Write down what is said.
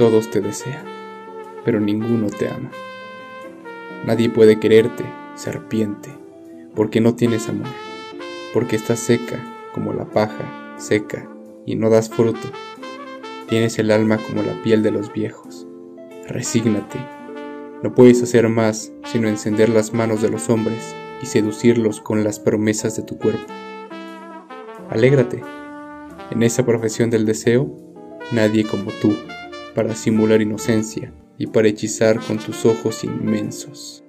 Todos te desean, pero ninguno te ama. Nadie puede quererte, serpiente, porque no tienes amor, porque estás seca como la paja, seca, y no das fruto. Tienes el alma como la piel de los viejos. Resígnate. No puedes hacer más sino encender las manos de los hombres y seducirlos con las promesas de tu cuerpo. Alégrate. En esa profesión del deseo, nadie como tú, para simular inocencia y para hechizar con tus ojos inmensos.